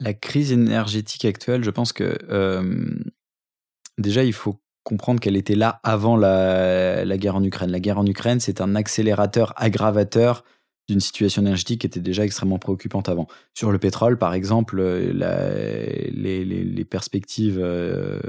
La crise énergétique actuelle, je pense que euh, déjà, il faut comprendre qu'elle était là avant la, guerre en Ukraine. La guerre en Ukraine, c'est un accélérateur aggravateur d'une situation énergétique qui était déjà extrêmement préoccupante avant. Sur le pétrole, par exemple, la, les, perspectives euh,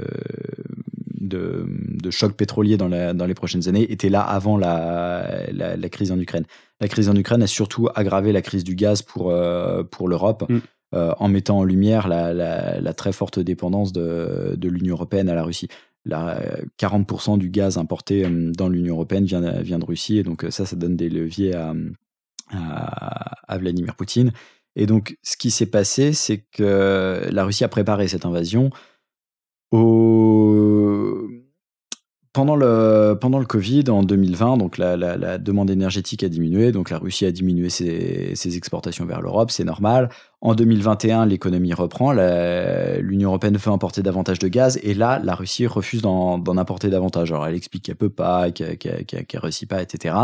de, choc pétrolier dans, les prochaines années étaient là avant la, crise en Ukraine. La crise en Ukraine a surtout aggravé la crise du gaz pour, euh, pour l'Europe. Mm. Euh, en mettant en lumière la, la très forte dépendance de, de l'Union européenne à la Russie. La, 40% du gaz importé dans l'Union européenne vient, vient de Russie, et donc ça, ça donne des leviers à, à, Vladimir Poutine. Et donc, ce qui s'est passé, c'est que la Russie a préparé cette invasion au... pendant, le, pendant le Covid en 2020. Donc, la, la, demande énergétique a diminué. Donc, la Russie a diminué ses, ses exportations vers l'Europe. C'est normal. En 2021, l'économie reprend. L'Union européenne veut importer davantage de gaz. Et là, la Russie refuse d'en importer davantage. Alors, elle explique qu'elle peut pas, qu'elle qu réussit pas, etc.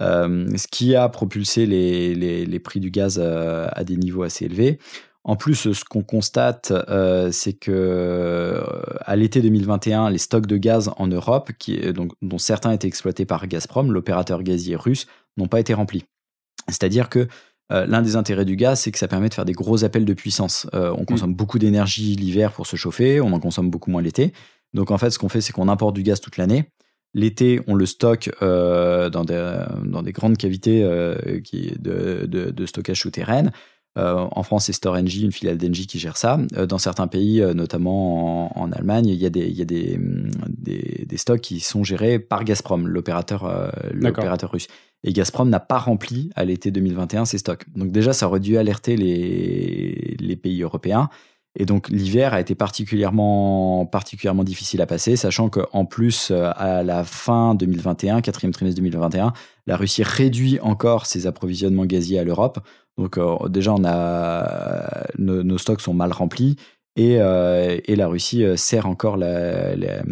Euh, ce qui a propulsé les, les, prix du gaz euh, à, des niveaux assez élevés. En plus, ce qu'on constate, euh, c'est que à l'été 2021, les stocks de gaz en Europe, qui, donc, dont certains étaient exploités par Gazprom, l'opérateur gazier russe, n'ont pas été remplis. C'est-à-dire que l'un des intérêts du gaz, c'est que ça permet de faire des gros appels de puissance. on mmh. consomme beaucoup d'énergie l'hiver pour se chauffer, on en consomme beaucoup moins l'été. Donc en fait, ce qu'on fait, c'est qu'on importe du gaz toute l'année. L'été, on le stocke euh, dans, des, dans, des, grandes cavités euh, qui, de, de, de, stockage souterraine. Euh, en France, c'est Storengy, une filiale d'Engie qui gère ça. dans certains pays, notamment en, Allemagne, il y a, des, il y a des, des, des, stocks qui sont gérés par Gazprom, l'opérateur l'opérateur russe. Et Gazprom n'a pas rempli à l'été 2021 ses stocks. Donc déjà, ça aurait dû alerter les, les pays européens. Et donc l'hiver a été particulièrement, particulièrement difficile à passer, sachant qu'en plus, euh, à la fin 2021, quatrième trimestre 2021, la Russie réduit encore ses approvisionnements gaziers à l'Europe. Donc euh, déjà, on a, nos, stocks sont mal remplis et, euh, et la Russie serre encore la, la,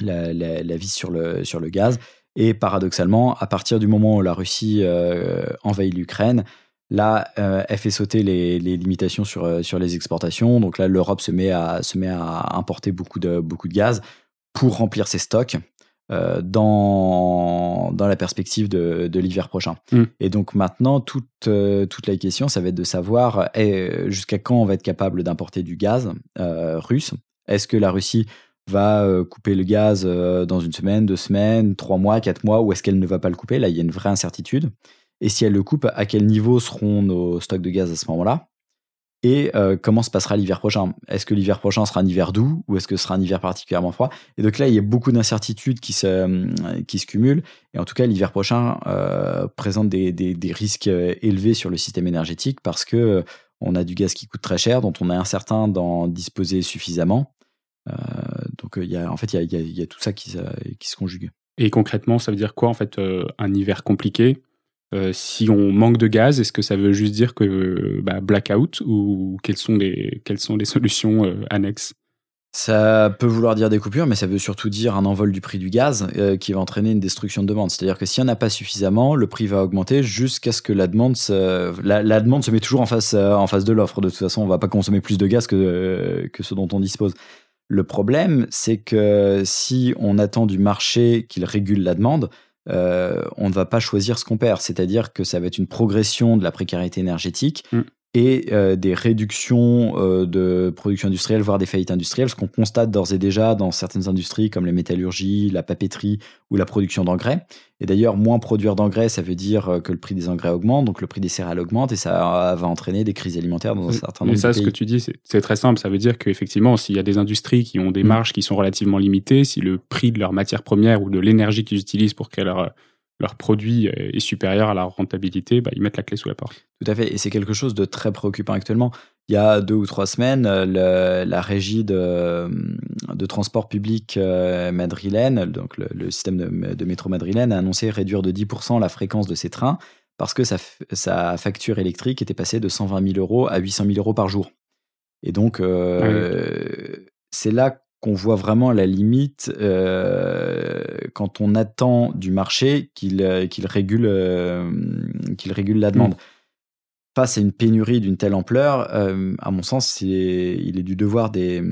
la, vis sur le, sur le gaz. Et paradoxalement, à partir du moment où la Russie envahit l'Ukraine, Là, euh, elle fait sauter les, limitations sur, euh, sur les exportations. Donc là, l'Europe se met à, se met à importer beaucoup de, beaucoup de gaz pour remplir ses stocks euh, dans, dans la perspective de, de l'hiver prochain. Mm. Et donc maintenant, toute, toute la question, ça va être de savoir eh, jusqu'à quand on va être capable d'importer du gaz russe? Est-ce que la Russie va couper le gaz dans une semaine, deux semaines, trois mois, quatre mois, ou est-ce qu'elle ne va pas le couper? Là, il y a une vraie incertitude et si elle le coupe, à quel niveau seront nos stocks de gaz à ce moment-là et euh, comment se passera l'hiver prochain? Est-ce que l'hiver prochain sera un hiver doux ou est-ce que ce sera un hiver particulièrement froid? Et donc là, il y a beaucoup d'incertitudes qui se, euh, qui se cumulent. Et en tout cas, l'hiver prochain euh, présente des, des, risques élevés sur le système énergétique parce que on a du gaz qui coûte très cher, dont on est incertain d'en disposer suffisamment. donc il y a, en fait, il y a, il y a tout ça qui, qui, se conjugue. Et concrètement, ça veut dire quoi en fait Un hiver compliqué? Euh, si on manque de gaz, est-ce que ça veut juste dire que bah, blackout ou quelles sont les, quelles sont les solutions euh, annexes? Ça peut vouloir dire des coupures, mais ça veut surtout dire un envol du prix du gaz euh, qui va entraîner une destruction de demande. C'est-à-dire que s'il n'y en a pas suffisamment, le prix va augmenter jusqu'à ce que la demande se, la, demande se met toujours en face, en face de l'offre. De toute façon, on va pas consommer plus de gaz que, que ce dont on dispose. Le problème, c'est que si on attend du marché qu'il régule la demande, euh, on ne va pas choisir ce qu'on perd. C'est-à-dire que ça va être une progression de la précarité énergétique mm. Et euh, des réductions euh, de production industrielle, voire des faillites industrielles, ce qu'on constate d'ores et déjà dans certaines industries comme la métallurgie, la papeterie ou la production d'engrais. Et d'ailleurs, moins produire d'engrais, ça veut dire que le prix des engrais augmente, donc le prix des céréales augmente et ça va entraîner des crises alimentaires dans un certain nombre de pays. Et ça, ce que tu dis, c'est très simple. Ça veut dire qu'effectivement, s'il y a des industries qui ont des mm. marges qui sont relativement limitées, si le prix de leurs matières premières ou de l'énergie qu'ils utilisent pour créer leur, leur produit est supérieur à la rentabilité, bah, ils mettent la clé sous la porte. Tout à fait. Et c'est quelque chose de très préoccupant actuellement. Il y a deux ou trois semaines, la régie de, de, transport public euh, madrilène, donc le, système de, métro madrilène, a annoncé réduire de 10% la fréquence de ses trains parce que sa, sa, facture électrique était passée de 120 000 euros à 800 000 euros par jour. Et donc, euh, c'est là qu'on voit vraiment la limite euh, quand on attend du marché qu'il régule, qu'il régule la demande. face à une pénurie d'une telle ampleur, à mon sens, il est du devoir des,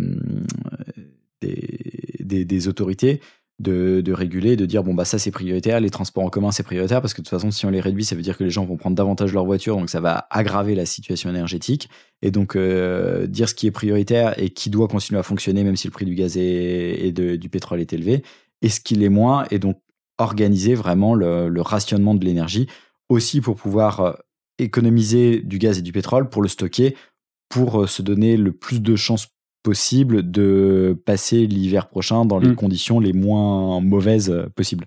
des, des autorités de, réguler, de dire bon bah ça c'est prioritaire, les transports en commun c'est prioritaire parce que de toute façon si on les réduit ça veut dire que les gens vont prendre davantage leur voiture donc ça va aggraver la situation énergétique. Et donc euh, dire ce qui est prioritaire et qui doit continuer à fonctionner même si le prix du gaz et, du pétrole est élevé et ce qui l'est moins et donc organiser vraiment le, rationnement de l'énergie aussi pour pouvoir euh, économiser du gaz et du pétrole pour le stocker pour euh, se donner le plus de chances possible de passer l'hiver prochain dans les mm. conditions les moins mauvaises euh, possibles.